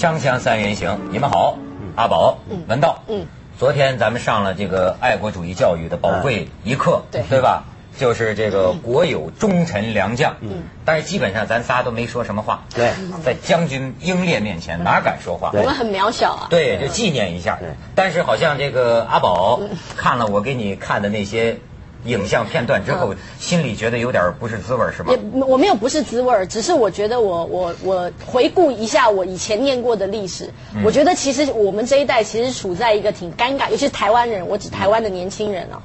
锵锵三人行，你们好，阿宝，文道，嗯，昨天咱们上了这个爱国主义教育的宝贵一课，对。对吧？就是这个国有忠臣良将，嗯，但是基本上咱仨都没说什么话，对，在将军英烈面前哪敢说话？我们很渺小啊。对，就纪念一下。但是好像这个阿宝看了我给你看的那些影像片段之后，心里觉得有点不是滋味，是吗也？我没有不是滋味，只是我觉得我我我回顾一下我以前念过的历史，我觉得其实我们这一代其实处在一个挺尴尬，尤其是台湾人，我指台湾的年轻人啊。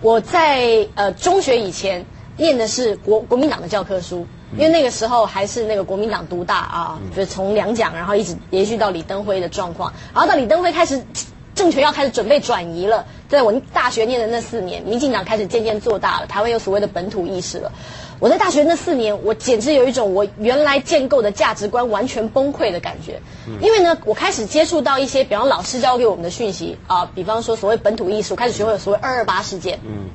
我在呃中学以前念的是国国民党的教科书，因为那个时候还是那个国民党独大啊，就是从两蒋然后一直延续到李登辉的状况，然后到李登辉开始政权要开始准备转移了，在我大学念的那四年，民进党开始渐渐做大了，台湾有所谓的本土意识了。我在大学那四年，我简直有一种我原来建构的价值观完全崩溃的感觉。因为呢，我开始接触到一些，比方老师教给我们的讯息啊，比方说所谓本土意识，我开始学会有所谓二二八事件。嗯。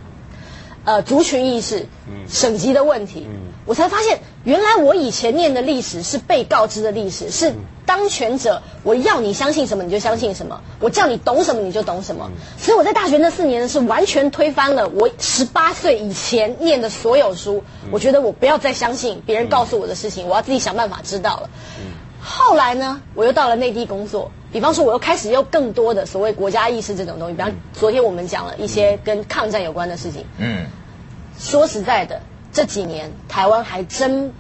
呃，族群意识，省级的问题，我才发现，原来我以前念的历史是被告知的历史，是当权者我要你相信什么你就相信什么，我叫你懂什么你就懂什么。所以我在大学那四年，是完全推翻了我十八岁以前念的所有书。我觉得我不要再相信别人告诉我的事情，我要自己想办法知道了。后来呢，我又到了内地工作，比方说，我又开始有更多的所谓国家意识这种东西。比方昨天我们讲了一些跟抗战有关的事情。嗯，说实在的，这几年台湾还真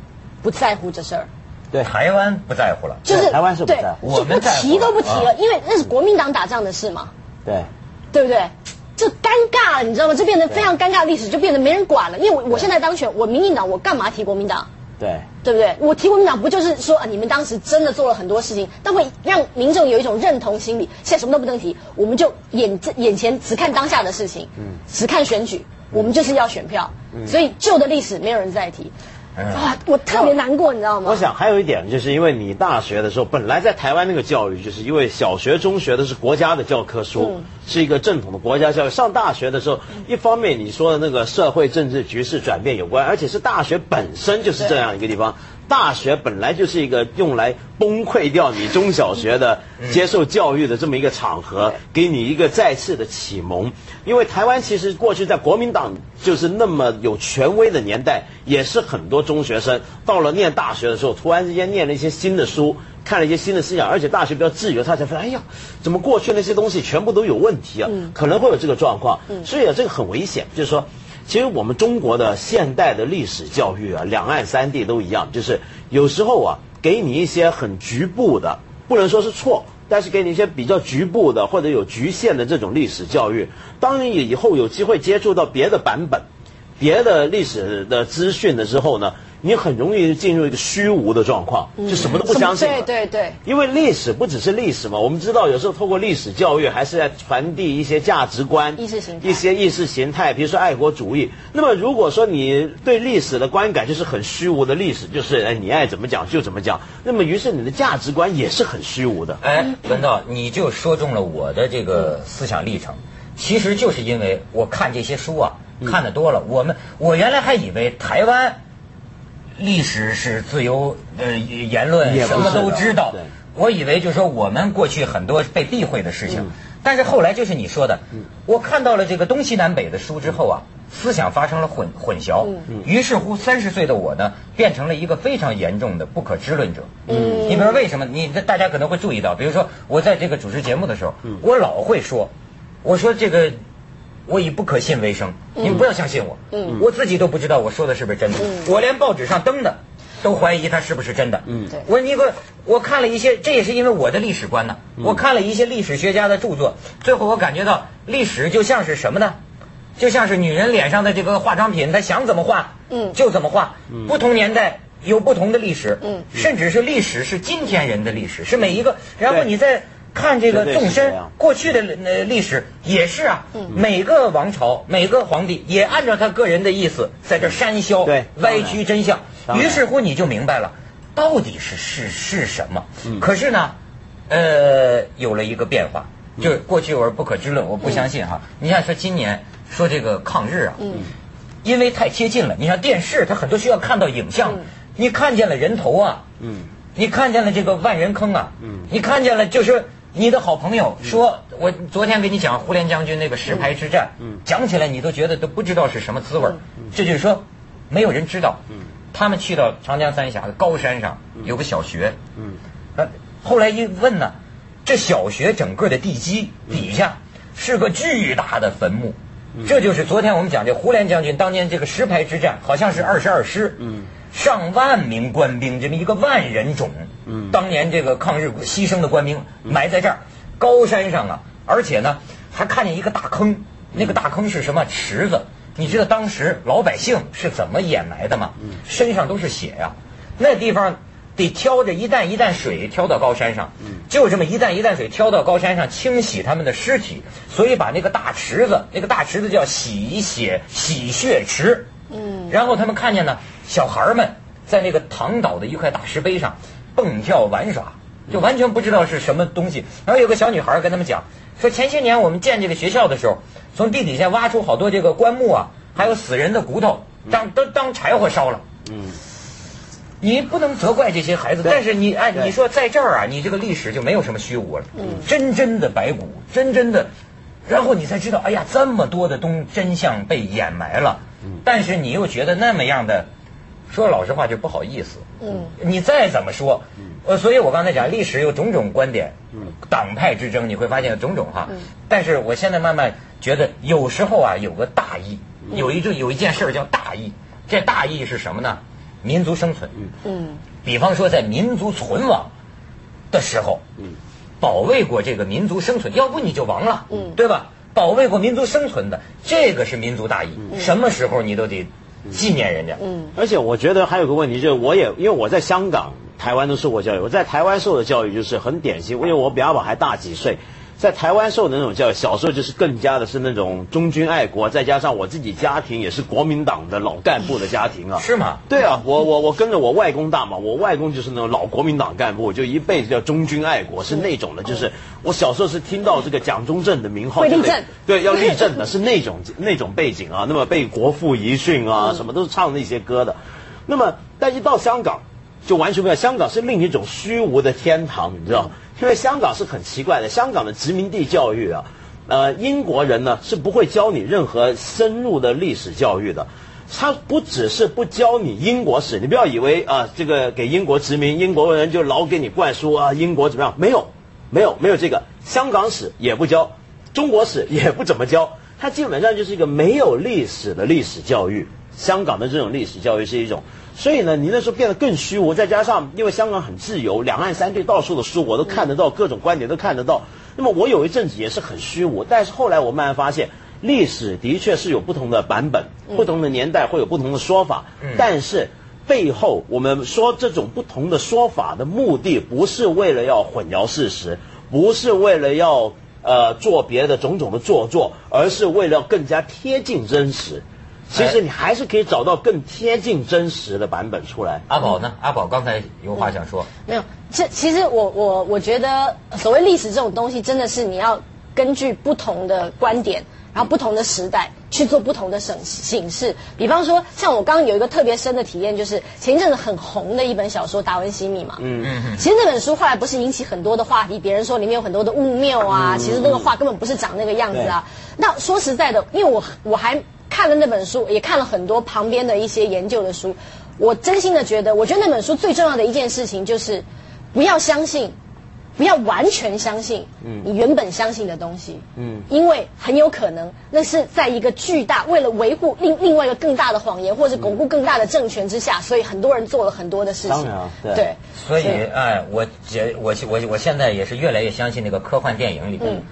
不在乎这事儿。对，台湾不在乎了，就是台湾是不对在乎我们在乎提都不提了，啊因为那是国民党打仗的事嘛，对，对不对？这尴尬了，你知道吗？这变得非常尴尬历史，就变得没人管了。因为我我现在当选，我民进党，我干嘛提国民党？对，对不对？我提国民党不就是说啊，你们当时真的做了很多事情，但会让民众有一种认同心理。现在什么都不能提，我们就眼眼前只看当下的事情，嗯，只看选举，我们就是要选票，所以旧的历史没有人再提。哇，我特别难过，你知道吗？我想还有一点，就是因为你大学的时候，本来在台湾那个教育，就是因为小学、中学的是国家的教科书，是一个正统的国家教育。上大学的时候，一方面你说的那个社会政治局势转变有关，而且是大学本身就是这样一个地方。大学本来就是一个用来崩溃掉你中小学的接受教育的这么一个场合，给你一个再次的启蒙。因为台湾其实过去在国民党就是那么有权威的年代，也是很多中学生到了念大学的时候，突然之间念了一些新的书，看了一些新的思想，而且大学比较自由，他才发现，哎呀，怎么过去那些东西全部都有问题啊？可能会有这个状况，所以啊，这个很危险，就是说。其实我们中国的现代的历史教育啊，两岸三地都一样，就是有时候啊，给你一些很局部的，不能说是错，但是给你一些比较局部的或者有局限的这种历史教育。当你以后有机会接触到别的版本、别的历史的资讯的时候呢，你很容易进入一个虚无的状况，就什么都不相信了。对对对，因为历史不只是历史嘛，我们知道有时候透过历史教育，还是在传递一些价值观、意识形态一些意识形态，比如说爱国主义。那么如果说你对历史的观感就是很虚无的历史，就是哎你爱怎么讲就怎么讲，那么于是你的价值观也是很虚无的。哎，文道，你就说中了我的这个思想历程。其实就是因为我看这些书啊，看的多了。我们我原来还以为台湾历史是自由呃言论，什么都知道。我以为就是说我们过去很多被避讳的事情，但是后来就是你说的，我看到了这个东西南北的书之后啊，思想发生了混混淆，于是乎三十岁的我呢，变成了一个非常严重的不可知论者。嗯，你比如说为什么？你大家可能会注意到，比如说我在这个主持节目的时候，我老会说，我说这个。我以不可信为生，你们不要相信我。嗯，我自己都不知道我说的是不是真的，我连报纸上登的都怀疑它是不是真的。嗯，对我一个我看了一些，这也是因为我的历史观呢。我看了一些历史学家的著作，最后我感觉到历史就像是什么呢？就像是女人脸上的这个化妆品，她想怎么画，嗯就怎么画。不同年代有不同的历史，嗯甚至是历史是今天人的历史，是每一个。然后你再看这个纵深过去的呃历史也是啊，嗯。每个王朝每个皇帝也按照他个人的意思在这删削、对歪曲真相。于是乎你就明白了，到底是是是什么。嗯。可是呢，呃，有了一个变化，嗯。就是过去我是不可知论，我不相信哈。你像说今年说这个抗日啊，嗯。因为太贴近了，你像电视它很多需要看到影像，嗯。你看见了人头啊，嗯，你看见了这个万人坑啊，嗯，你看见了就是你的好朋友说，我昨天给你讲胡琏将军那个石牌之战，嗯，讲起来你都觉得都不知道是什么滋味儿，这就是说没有人知道，嗯，他们去到长江三峡的高山上有个小学，嗯，呃，后来一问呢，这小学整个的地基底下是个巨大的坟墓，这就是昨天我们讲这胡琏将军当年这个石牌之战，好像是二十二师，嗯。上万名官兵，这么一个万人冢，嗯，当年这个抗日牺牲的官兵埋在这儿高山上啊，而且呢还看见一个大坑，那个大坑是什么？池子？你知道当时老百姓是怎么掩埋的吗？身上都是血呀，那地方得挑着一担一担水挑到高山上，就这么一担一担水挑到高山上清洗他们的尸体，所以把那个大池子，那个大池子叫洗血洗血池。嗯，然后他们看见呢，小孩们在那个躺倒的一块大石碑上蹦跳玩耍，就完全不知道是什么东西。然后有个小女孩跟他们讲，说前些年我们建这个学校的时候，从地底下挖出好多这个棺木啊，还有死人的骨头，当都当柴火烧了。嗯，你不能责怪这些孩子，但是你哎，你说在这儿啊，你这个历史就没有什么虚无了，真真的白骨，真真的，然后你才知道，哎呀，这么多的东真相被掩埋了。但是你又觉得那么样的，说老实话就不好意思。嗯，你再怎么说，呃，所以我刚才讲历史有种种观点，嗯，党派之争你会发现种种哈。嗯。但是我现在慢慢觉得，有时候啊有个大义，有一种有一件事叫大义。这大义是什么呢？民族生存。嗯。嗯。比方说，在民族存亡的时候，嗯，保卫过这个民族生存，要不你就亡了，嗯，对吧？保卫过民族生存的，这个是民族大义。什么时候你都得纪念人家。嗯，而且我觉得还有个问题，就是我也因为我在香港、台湾都受过教育，我在台湾受的教育就是很典型，因为我比阿宝还大几岁。在台湾受的那种教育，小时候就是更加的是那种忠君爱国，再加上我自己家庭也是国民党的老干部的家庭啊。是吗？对啊，我我我跟着我外公大嘛，我外公就是那种老国民党干部，就一辈子叫忠君爱国，是那种的。就是我小时候是听到这个蒋中正的名号，立正，对，要立正的，是那种那种背景啊。那么被国父遗训啊，什么都是唱那些歌的。那么但一到香港，就完全不一样。香港是另一种虚无的天堂，你知道。因为香港是很奇怪的，香港的殖民地教育啊，呃，英国人呢是不会教你任何深入的历史教育的，他不只是不教你英国史，你不要以为啊，这个给英国殖民，英国人就老给你灌输啊，英国怎么样？没有，没有，没有这个，香港史也不教，中国史也不怎么教，它基本上就是一个没有历史的历史教育。香港的这种历史教育是一种。所以呢，你那时候变得更虚无，再加上因为香港很自由，两岸三地到处的书我都看得到，各种观点都看得到。那么我有一阵子也是很虚无，但是后来我慢慢发现，历史的确是有不同的版本，不同的年代会有不同的说法。但是背后我们说这种不同的说法的目的，不是为了要混淆事实，不是为了要呃做别的种种的做作，而是为了更加贴近真实。其实你还是可以找到更贴近真实的版本出来。阿宝呢？阿宝刚才有话想说。没有，这其实我我我觉得，所谓历史这种东西，真的是你要根据不同的观点，然后不同的时代去做不同的审形式。比方说，像我刚刚有一个特别深的体验，就是前一阵子很红的一本小说《达文西密码》。嗯嗯嗯。其实那本书后来不是引起很多的话题，别人说里面有很多的误谬啊，其实那个画根本不是长那个样子啊。那说实在的，因为我我还。看了那本书，也看了很多旁边的一些研究的书。我真心的觉得，我觉得那本书最重要的一件事情就是，不要相信，不要完全相信你原本相信的东西。嗯，因为很有可能那是在一个巨大为了维护另另外一个更大的谎言，或者巩固更大的政权之下，所以很多人做了很多的事情。对。所以，哎，我觉我我我现在也是越来越相信那个科幻电影里边，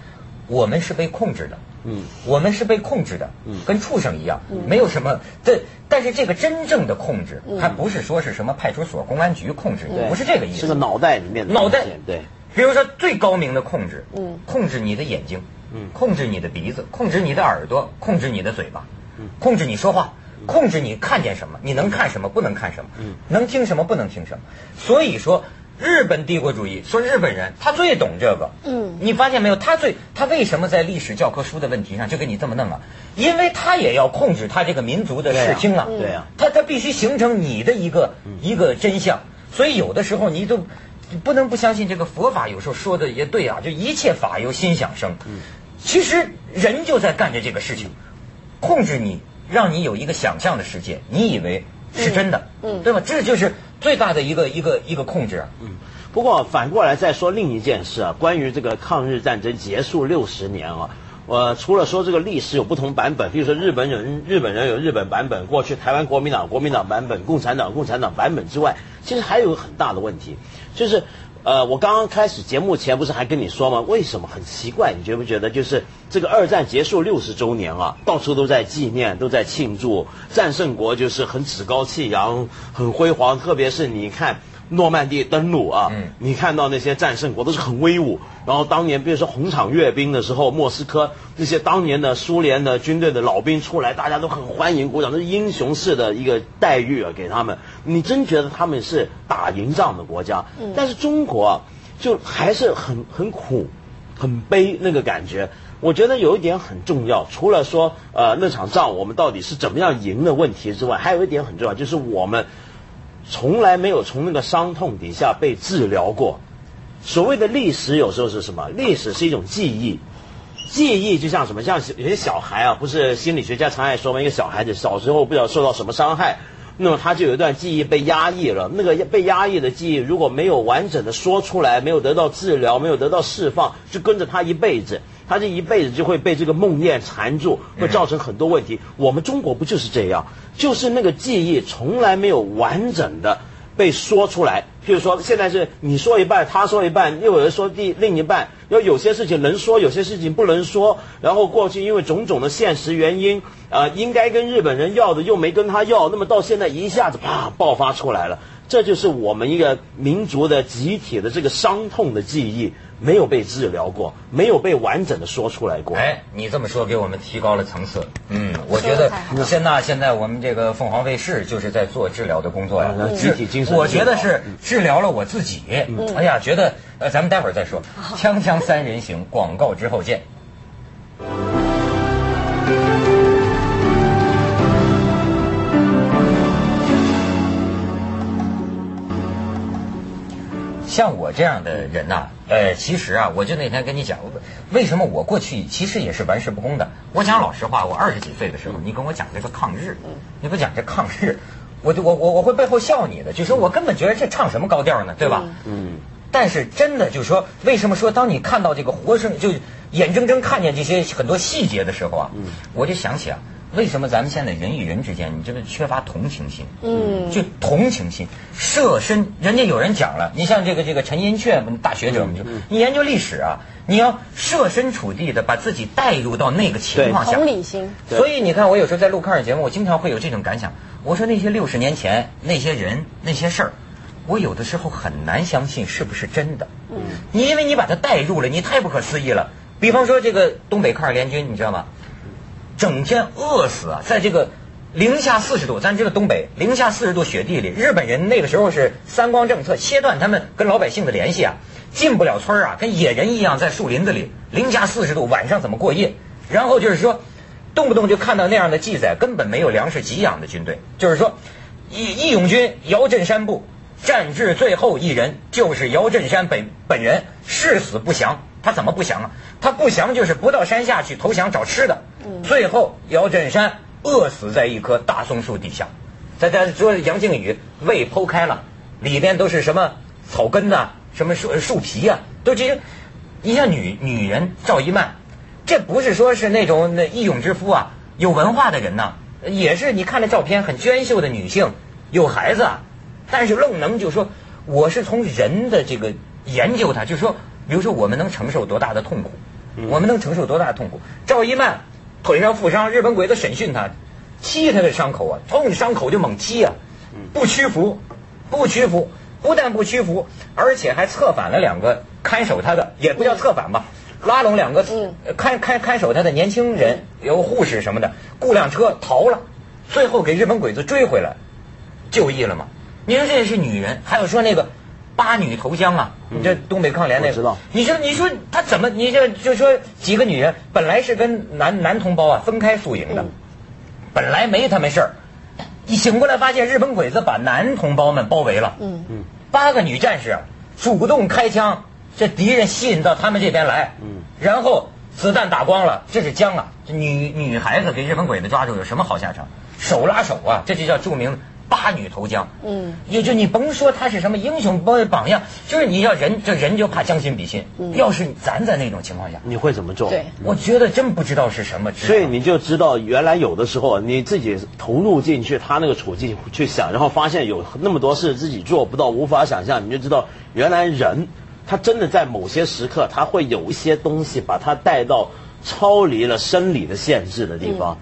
我们是被控制的。嗯，我们是被控制的，嗯，跟畜生一样，没有什么。对，但是这个真正的控制，还不是说是什么派出所、公安局控制，不是这个意思。是个脑袋里面的脑袋。对，比如说最高明的控制，嗯，控制你的眼睛，嗯，控制你的鼻子，控制你的耳朵，控制你的嘴巴，嗯，控制你说话，控制你看见什么，你能看什么，不能看什么，嗯，能听什么，不能听什么。所以说。日本帝国主义说日本人他最懂这个，嗯，你发现没有？他最他为什么在历史教科书的问题上就给你这么弄啊？因为他也要控制他这个民族的视听啊，对啊，他他必须形成你的一个一个真相，所以有的时候你都不能不相信这个佛法有时候说的也对啊，就一切法由心想生。嗯。其实人就在干着这个事情，控制你，让你有一个想象的世界，你以为是真的，嗯，对吧？这就是最大的一个一个一个控制。嗯。不过反过来再说另一件事啊，关于这个抗日战争结束六十年啊。我除了说这个历史有不同版本，比如说日本人日本人有日本版本，过去台湾国民党国民党版本，共产党共产党版本之外，其实还有很大的问题，就是呃，我刚刚开始节目前不是还跟你说吗？为什么很奇怪？你觉不觉得？就是这个二战结束六十周年啊，到处都在纪念，都在庆祝，战胜国就是很趾高气扬，很辉煌，特别是你看。诺曼底登陆啊，你看到那些战胜国都是很威武。然后当年比如说红场阅兵的时候，莫斯科那些当年的苏联的军队的老兵出来，大家都很欢迎鼓掌，都是英雄式的一个待遇啊，给他们。你真觉得他们是打赢仗的国家？但是中国啊，就还是很很苦，很悲那个感觉。我觉得有一点很重要，除了说呃那场仗我们到底是怎么样赢的问题之外，还有一点很重要，就是我们。从来没有从那个伤痛底下被治疗过。所谓的历史有时候是什么？历史是一种记忆，记忆就像什么？像有些小孩啊，不是心理学家常爱说吗？一个小孩子小时候不知道受到什么伤害，那么他就有一段记忆被压抑了。那个被压抑的记忆如果没有完整的说出来，没有得到治疗，没有得到释放，就跟着他一辈子。他这一辈子就会被这个梦魇缠住，会造成很多问题。我们中国不就是这样？就是那个记忆从来没有完整的被说出来。譬如说，现在是你说一半，他说一半，又有人说第另一半。要有些事情能说，有些事情不能说。然后过去因为种种的现实原因，啊，应该跟日本人要的又没跟他要，那么到现在一下子啪爆发出来了。这就是我们一个民族的集体的这个伤痛的记忆。没有被治疗过，没有被完整的说出来过。哎，你这么说给我们提高了层次。嗯，我觉得现在现在我们这个凤凰卫视就是在做治疗的工作呀，集体精神。我觉得是治疗了我自己。哎呀，觉得呃，咱们待会儿再说。锵锵三人行，广告之后见。像我这样的人呐，呃，其实啊，我就那天跟你讲，为什么我过去其实也是玩世不恭的。我讲老实话，我二十几岁的时候，你跟我讲这个抗日，你不讲这抗日，我就我我我会背后笑你的，就说我根本觉得这唱什么高调呢，对吧？嗯。但是真的就是说，为什么说当你看到这个活生就眼睁睁看见这些很多细节的时候啊，我就想起啊。为什么咱们现在人与人之间，你这个缺乏同情心？嗯，就同情心，设身。人家有人讲了，你像这个这个陈寅恪，大学者，你研究历史啊，你要设身处地的把自己带入到那个情况下，同理心。所以你看，我有时候在录抗日节目，我经常会有这种感想。我说那些六十年前那些人那些事儿，我有的时候很难相信是不是真的。嗯，你因为你把它带入了，你太不可思议了。比方说这个东北抗日联军，你知道吗？整天饿死啊，在这个零下四十度，咱这个东北零下四十度雪地里，日本人那个时候是三光政策，切断他们跟老百姓的联系啊，进不了村啊，跟野人一样在树林子里，零下四十度，晚上怎么过夜？然后就是说，动不动就看到那样的记载，根本没有粮食给养的军队。就是说，义义勇军姚振山部战至最后一人，就是姚振山本本人，誓死不降。他怎么不降啊？他不降就是不到山下去投降找吃的。最后姚振山饿死在一棵大松树底下。在在说杨靖宇胃剖开了，里边都是什么草根呐，什么树树皮呀，都这些。你像女女人赵一曼，这不是说是那种那义勇之夫啊，有文化的人呐，也是你看这照片很娟秀的女性，有孩子，啊，但是愣能就说我是从人的这个研究他，就说。比如说，我们能承受多大的痛苦？我们能承受多大的痛苦？赵一曼腿上负伤，日本鬼子审讯他，ชี้他的伤口啊，冲着伤口就猛ชี้啊，不屈服，不屈服，不但不屈服，而且还策反了两个看守他的，也不叫策反吧，拉拢两个看看看守他的年轻人，有护士什么的，雇辆车逃了，最后给日本鬼子追回来，就义了嘛。你说这是女人，还有说那个。八女投江啊！你这东北抗联那个，你说你说他怎么？你这就说几个女人本来是跟男男同胞啊分开宿营的，本来没他们事儿，一醒过来发现日本鬼子把男同胞们包围了。嗯嗯，八个女战士主动开枪，这敌人吸引到他们这边来，嗯，然后子弹打光了，这是江啊！这女女孩子给日本鬼子抓住有什么好下场？手拉手啊，这就叫著名八女投江。嗯，也就你甭说他是什么英雄榜榜样，就是你要人这人就怕将心比心。要是咱在那种情况下，你会怎么做？对，我觉得真不知道是什么。所以你就知道，原来有的时候你自己投入进去他那个处境去想，然后发现有那么多事自己做不到，无法想象，你就知道原来人他真的在某些时刻他会有一些东西把他带到超离了生理的限制的地方。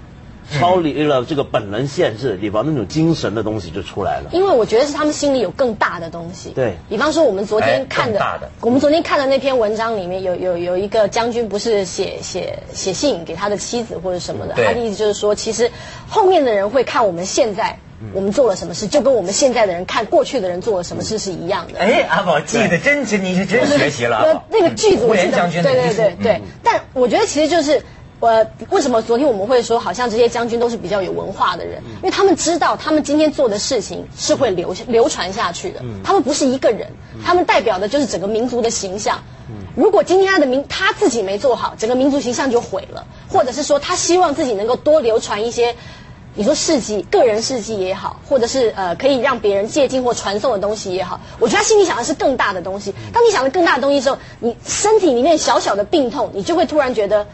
超离了这个本能限制的地方，那种精神的东西就出来了。因为我觉得是他们心里有更大的东西。对比方说，我们昨天看的，大的我们昨天看的那篇文章里面有有有一个将军，不是写写写信给他的妻子或者什么的，他的意思就是说，其实后面的人会看我们现在我们做了什么事，就跟我们现在的人看过去的人做了什么事是一样的。哎，阿宝记得真真，你是真学习了。那那个句子胡我记得琏将军的对对对对嗯。但我觉得其实就是。呃，为什么昨天我们会说，好像这些将军都是比较有文化的人？嗯因为他们知道，他们今天做的事情是会流流传下去的。嗯他们不是一个人，他们代表的就是整个民族的形象。如果今天他的民他自己没做好，整个民族形象就毁了，或者是说他希望自己能够多流传一些。你说事迹、个人事迹也好，或者是呃可以让别人借鉴或传送的东西也好，我觉得他心里想的是更大的东西。当你想的更大的东西之后，你身体里面小小的病痛，你就会突然觉得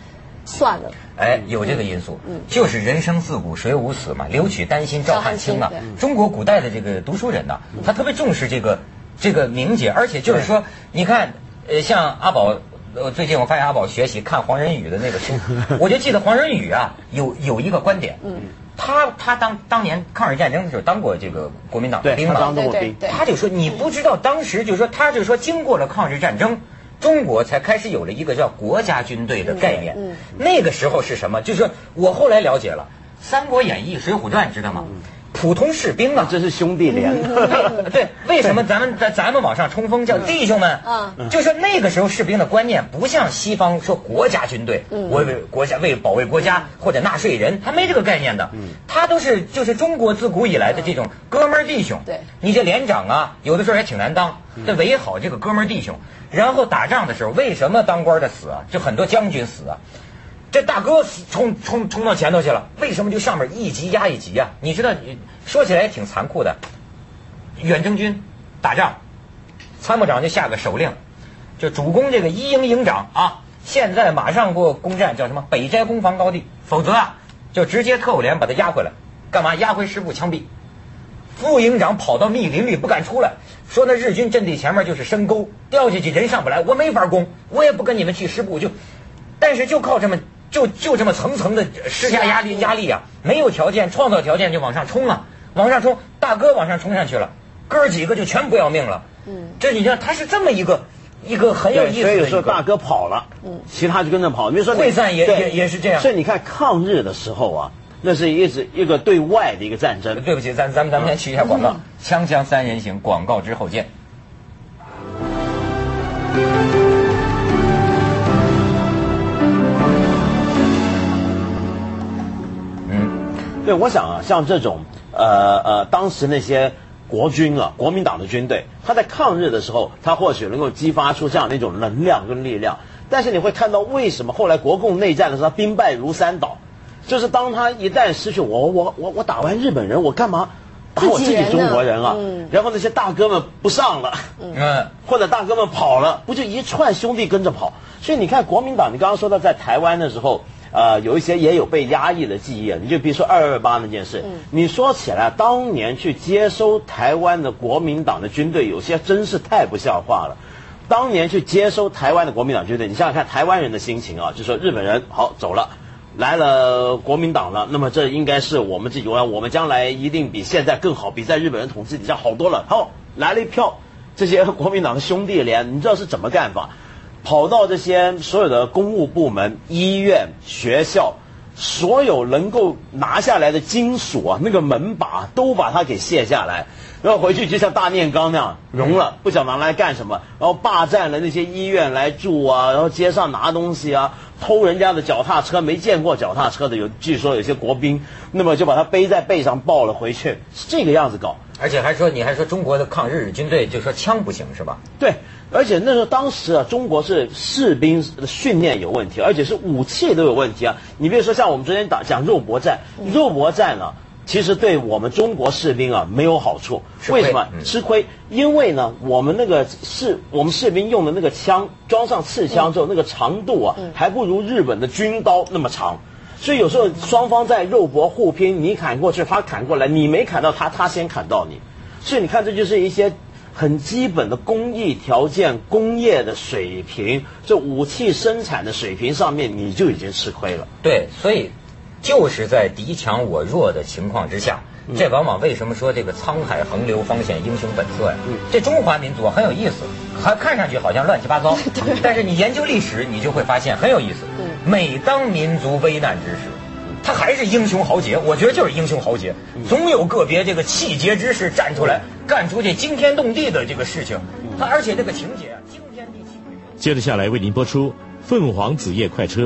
算了。哎，有这个因素，嗯就是人生自古谁无死嘛，留取丹心照汗青啊照汗青。中国古代的这个读书人呐，他特别重视这个这个名节，而且就是说，你看，呃，像阿宝。呃，最近我发现阿宝学习看黄仁宇的那个书，我就记得黄仁宇啊，有有一个观点，嗯，他他当当年抗日战争的时候当过这个国民党兵嘛，当过兵，对对对他就说你不知道，当时就是说他就说经过了抗日战争，中国才开始有了一个叫国家军队的概念。嗯嗯那个时候是什么？就是说我后来了解了《三国演义》《水浒传》，知道吗？普通士兵啊，这是兄弟连。对，为什么咱们咱咱们往上冲锋叫弟兄们？啊就说那个时候士兵的观念不像西方说国家军队，为国家为保卫国家或者纳税人，他没这个概念的。他都是就是中国自古以来的这种哥们儿弟兄。对你这连长啊，有的时候也挺难当，得维好这个哥们儿弟兄。然后打仗的时候，为什么当官的死啊？就很多将军死啊。这大哥冲冲冲到前头去了，为什么就上面一级压一级呀、你知道，说起来也挺残酷的。远征军打仗，参谋长就下个手令，就主攻这个一营营长啊，现在马上给我攻占叫什么北斋攻防高地，否则啊，就直接特务连把他押回来，干嘛押回师部枪毙。副营长跑到密林里不敢出来，说那日军阵地前面就是深沟，掉下去人上不来，我没法攻，我也不跟你们去师部，就，但是就靠这么就就这么层层的施加压力压力啊，没有条件创造条件就往上冲啊，往上冲，大哥往上冲上去了，哥儿几个就全不要命了。嗯，这你看他是这么一个一个很有，意思的一所以有时候大。哥跑了，嗯，其他就跟着跑。比如说你会战也也也是这样所以你看抗日的时候啊，那是一直一个对外的一个战争。对不起，咱咱们咱们先去一下广告，锵锵三人行广告之后见。对，我想啊，像这种呃呃，当时那些国军啊，国民党的军队，他在抗日的时候，他或许能够激发出这样的一种能量跟力量。但是你会看到，为什么后来国共内战的时候，他兵败如山倒？就是当他一旦失去我我我我打完日本人，我干嘛打我自己中国人啊？嗯然后那些大哥们不上了。嗯，或者大哥们跑了，不就一串兄弟跟着跑？所以你看国民党，你刚刚说到在台湾的时候，呃，有一些也有被压抑的记忆啊。你就比如说二二八那件事，你说起来，当年去接收台湾的国民党的军队，有些真是太不像话了。当年去接收台湾的国民党军队，你想想看台湾人的心情啊，就说日本人好走了。来了国民党了，那么这应该是我们自己，我们将来一定比现在更好，比在日本人统治底下好多了。好，来了一票这些国民党的兄弟连，你知道是怎么干法？跑到这些所有的公务部门、医院、学校，所有能够拿下来的金属啊，那个门把都把它给卸下来，然后回去就像大炼钢那样融了，不晓得拿来干什么，然后霸占了那些医院来住啊，然后街上拿东西啊，偷人家的脚踏车，没见过脚踏车的有，据说有些国兵，那么就把他背在背上抱了回去，是这个样子搞。而且还说你还说中国的抗日军队就说枪不行是吧？对，而且那时候当时啊，中国是士兵的训练有问题，而且是武器都有问题啊。你比如说像我们昨天打讲肉搏战，肉搏战呢，其实对我们中国士兵啊没有好处。为什么吃亏？因为呢，我们那个士我们士兵用的那个枪装上刺枪之后，那个长度啊，还不如日本的军刀那么长。所以有时候双方在肉搏互拼，你砍过去，他砍过来，你没砍到他，他先砍到你。所以你看，这就是一些很基本的工艺条件、工业的水平，这武器生产的水平上面，你就已经吃亏了。对，所以就是在敌强我弱的情况之下，这往往为什么说这个沧海横流方显英雄本色呀？这中华民族很有意思，还看上去好像乱七八糟，但是你研究历史，你就会发现很有意思。每当民族危难之时，他还是英雄豪杰。我觉得就是英雄豪杰，总有个别这个气节之士站出来干出这惊天动地的这个事情。他而且这个情节啊，惊天地泣鬼神。接着下来为您播出《凤凰子夜快车》。